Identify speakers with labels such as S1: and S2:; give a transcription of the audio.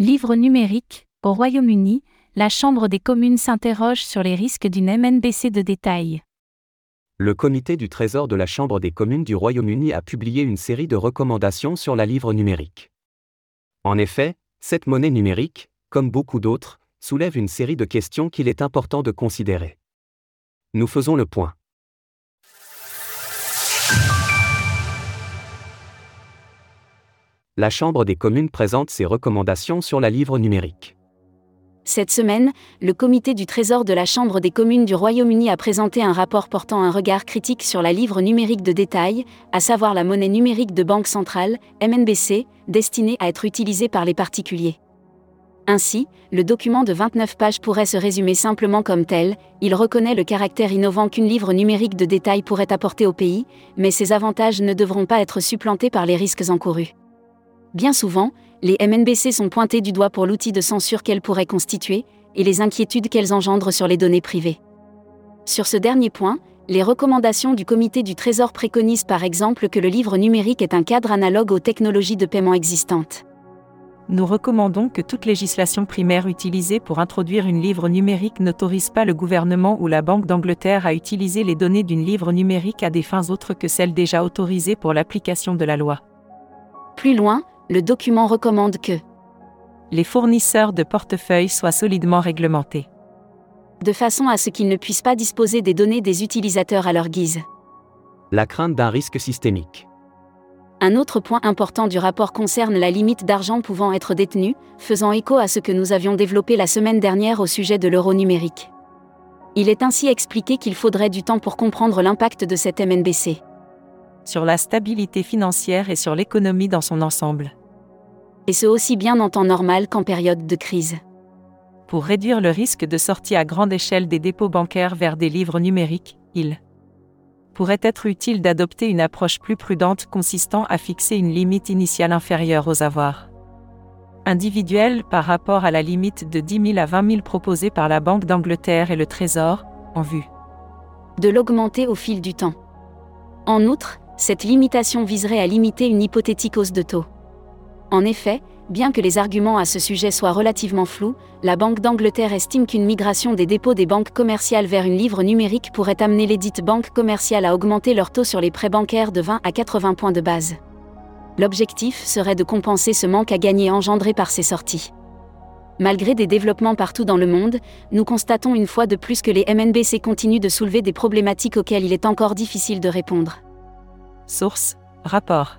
S1: Livre numérique, au Royaume-Uni, la Chambre des communes s'interroge sur les risques d'une MNBC de détail.
S2: Le comité du Trésor de la Chambre des communes du Royaume-Uni a publié une série de recommandations sur la livre numérique. En effet, cette monnaie numérique, comme beaucoup d'autres, soulève une série de questions qu'il est important de considérer. Nous faisons le point. La Chambre des communes présente ses recommandations sur la livre numérique.
S3: Cette semaine, le comité du Trésor de la Chambre des communes du Royaume-Uni a présenté un rapport portant un regard critique sur la livre numérique de détail, à savoir la monnaie numérique de banque centrale, MNBC, destinée à être utilisée par les particuliers. Ainsi, le document de 29 pages pourrait se résumer simplement comme tel, il reconnaît le caractère innovant qu'une livre numérique de détail pourrait apporter au pays, mais ces avantages ne devront pas être supplantés par les risques encourus. Bien souvent, les MNBC sont pointés du doigt pour l'outil de censure qu'elles pourraient constituer, et les inquiétudes qu'elles engendrent sur les données privées. Sur ce dernier point, les recommandations du Comité du Trésor préconisent par exemple que le livre numérique est un cadre analogue aux technologies de paiement existantes
S4: nous recommandons que toute législation primaire utilisée pour introduire une livre numérique n'autorise pas le gouvernement ou la Banque d'Angleterre à utiliser les données d'une livre numérique à des fins autres que celles déjà autorisées pour l'application de la loi.
S3: Plus loin, le document recommande que
S4: les fournisseurs de portefeuilles soient solidement réglementés.
S3: De façon à ce qu'ils ne puissent pas disposer des données des utilisateurs à leur guise.
S2: La crainte d'un risque systémique.
S3: Un autre point important du rapport concerne la limite d'argent pouvant être détenu, faisant écho à ce que nous avions développé la semaine dernière au sujet de l'euro numérique. Il est ainsi expliqué qu'il faudrait du temps pour comprendre l'impact de cette MNBC.
S4: Sur la stabilité financière et sur l'économie dans son ensemble.
S3: Et ce aussi bien en temps normal qu'en période de crise.
S4: Pour réduire le risque de sortie à grande échelle des dépôts bancaires vers des livres numériques, il pourrait être utile d'adopter une approche plus prudente consistant à fixer une limite initiale inférieure aux avoirs individuels par rapport à la limite de 10 000 à 20 000 proposée par la Banque d'Angleterre et le Trésor, en vue
S3: de l'augmenter au fil du temps. En outre, cette limitation viserait à limiter une hypothétique hausse de taux. En effet, Bien que les arguments à ce sujet soient relativement flous, la Banque d'Angleterre estime qu'une migration des dépôts des banques commerciales vers une livre numérique pourrait amener les dites banques commerciales à augmenter leur taux sur les prêts bancaires de 20 à 80 points de base. L'objectif serait de compenser ce manque à gagner engendré par ces sorties. Malgré des développements partout dans le monde, nous constatons une fois de plus que les MNBC continuent de soulever des problématiques auxquelles il est encore difficile de répondre.
S4: Source Rapport